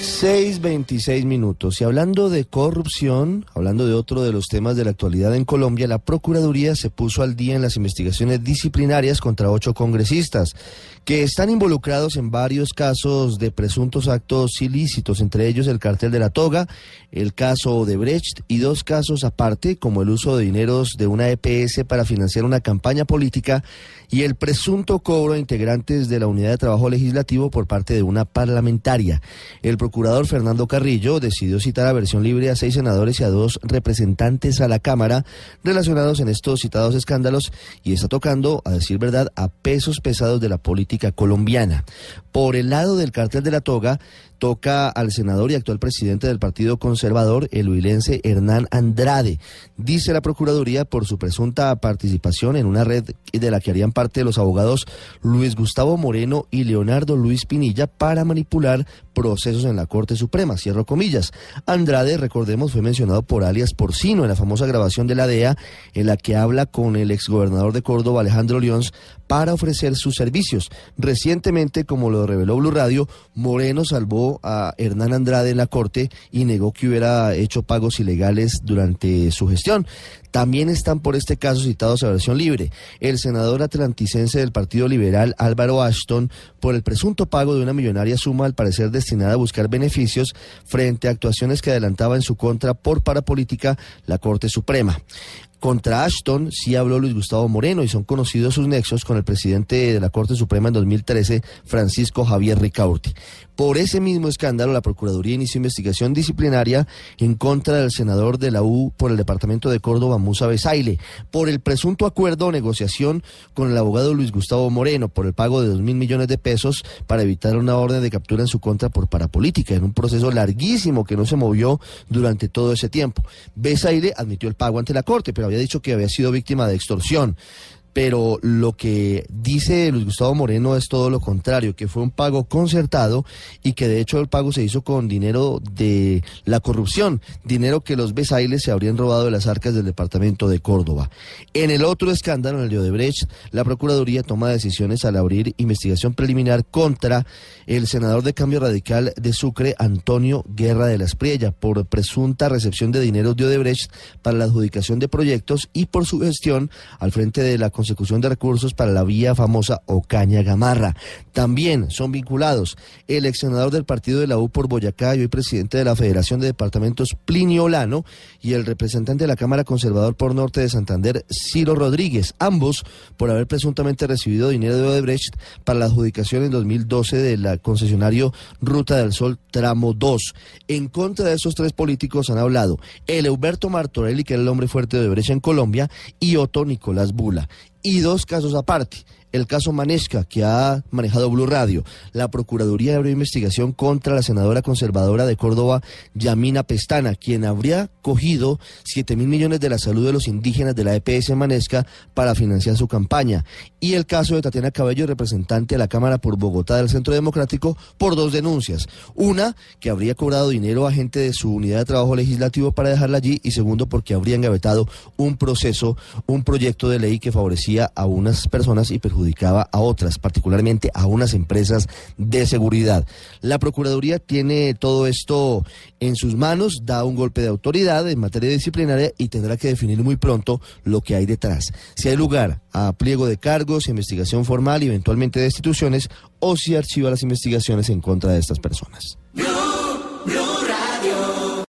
6.26 minutos. Y hablando de corrupción, hablando de otro de los temas de la actualidad en Colombia, la Procuraduría se puso al día en las investigaciones disciplinarias contra ocho congresistas que están involucrados en varios casos de presuntos actos ilícitos, entre ellos el cartel de la toga, el caso de Brecht y dos casos aparte, como el uso de dineros de una EPS para financiar una campaña política y el presunto cobro de integrantes de la unidad de trabajo legislativo por parte de una parlamentaria. El procurador Fernando Carrillo decidió citar a versión libre a seis senadores y a dos representantes a la Cámara relacionados en estos citados escándalos y está tocando, a decir verdad, a pesos pesados de la política colombiana. Por el lado del cartel de la toga, toca al senador y actual presidente del Partido Conservador, el huilense Hernán Andrade. Dice la Procuraduría por su presunta participación en una red de la que harían parte los abogados Luis Gustavo Moreno y Leonardo Luis Pinilla para manipular procesos en la Corte Suprema. Cierro comillas. Andrade, recordemos, fue mencionado por alias Porcino en la famosa grabación de la DEA en la que habla con el exgobernador de Córdoba, Alejandro León, para ofrecer sus servicios. Recientemente, como lo reveló Blue Radio, Moreno salvó a Hernán Andrade en la Corte y negó que hubiera hecho pagos ilegales durante su gestión. También están por este caso citados a versión libre el senador atlanticense del Partido Liberal Álvaro Ashton por el presunto pago de una millonaria suma al parecer destinada a buscar beneficios frente a actuaciones que adelantaba en su contra por parapolítica la Corte Suprema. Contra Ashton sí habló Luis Gustavo Moreno y son conocidos sus nexos con el presidente de la Corte Suprema en 2013, Francisco Javier Ricaurte. Por ese mismo escándalo, la Procuraduría inició investigación disciplinaria en contra del senador de la U por el departamento de Córdoba, Musa Besaile, por el presunto acuerdo o negociación con el abogado Luis Gustavo Moreno por el pago de dos mil millones de pesos para evitar una orden de captura en su contra por parapolítica, en un proceso larguísimo que no se movió durante todo ese tiempo. Besaile admitió el pago ante la Corte, pero había dicho que había sido víctima de extorsión pero lo que dice Luis Gustavo Moreno es todo lo contrario, que fue un pago concertado y que de hecho el pago se hizo con dinero de la corrupción, dinero que los Besailes se habrían robado de las arcas del departamento de Córdoba. En el otro escándalo, en el de Odebrecht, la Procuraduría toma decisiones al abrir investigación preliminar contra el senador de Cambio Radical de Sucre, Antonio Guerra de la Espriella, por presunta recepción de dinero de Odebrecht para la adjudicación de proyectos y por su gestión al frente de la consecución de recursos para la vía famosa Ocaña Gamarra. También son vinculados el ex del partido de la U por Boyacá y hoy presidente de la Federación de Departamentos Plinio Olano y el representante de la Cámara Conservador por Norte de Santander, Ciro Rodríguez, ambos por haber presuntamente recibido dinero de Odebrecht para la adjudicación en 2012 del concesionario Ruta del Sol Tramo 2. En contra de esos tres políticos han hablado el Euberto Martorelli, que era el hombre fuerte de Odebrecht en Colombia, y Otto Nicolás Bula y dos casos aparte el caso Manesca que ha manejado Blue Radio. La Procuraduría abrió investigación contra la senadora conservadora de Córdoba, Yamina Pestana, quien habría cogido 7 mil millones de la salud de los indígenas de la EPS Manesca para financiar su campaña. Y el caso de Tatiana Cabello, representante de la Cámara por Bogotá del Centro Democrático, por dos denuncias. Una, que habría cobrado dinero a gente de su unidad de trabajo legislativo para dejarla allí. Y segundo, porque habría engavetado un proceso, un proyecto de ley que favorecía a unas personas y perjudicaba adjudicaba a otras, particularmente a unas empresas de seguridad. La Procuraduría tiene todo esto en sus manos, da un golpe de autoridad en materia disciplinaria y tendrá que definir muy pronto lo que hay detrás. Si hay lugar a pliego de cargos, investigación formal y eventualmente de instituciones, o si archiva las investigaciones en contra de estas personas.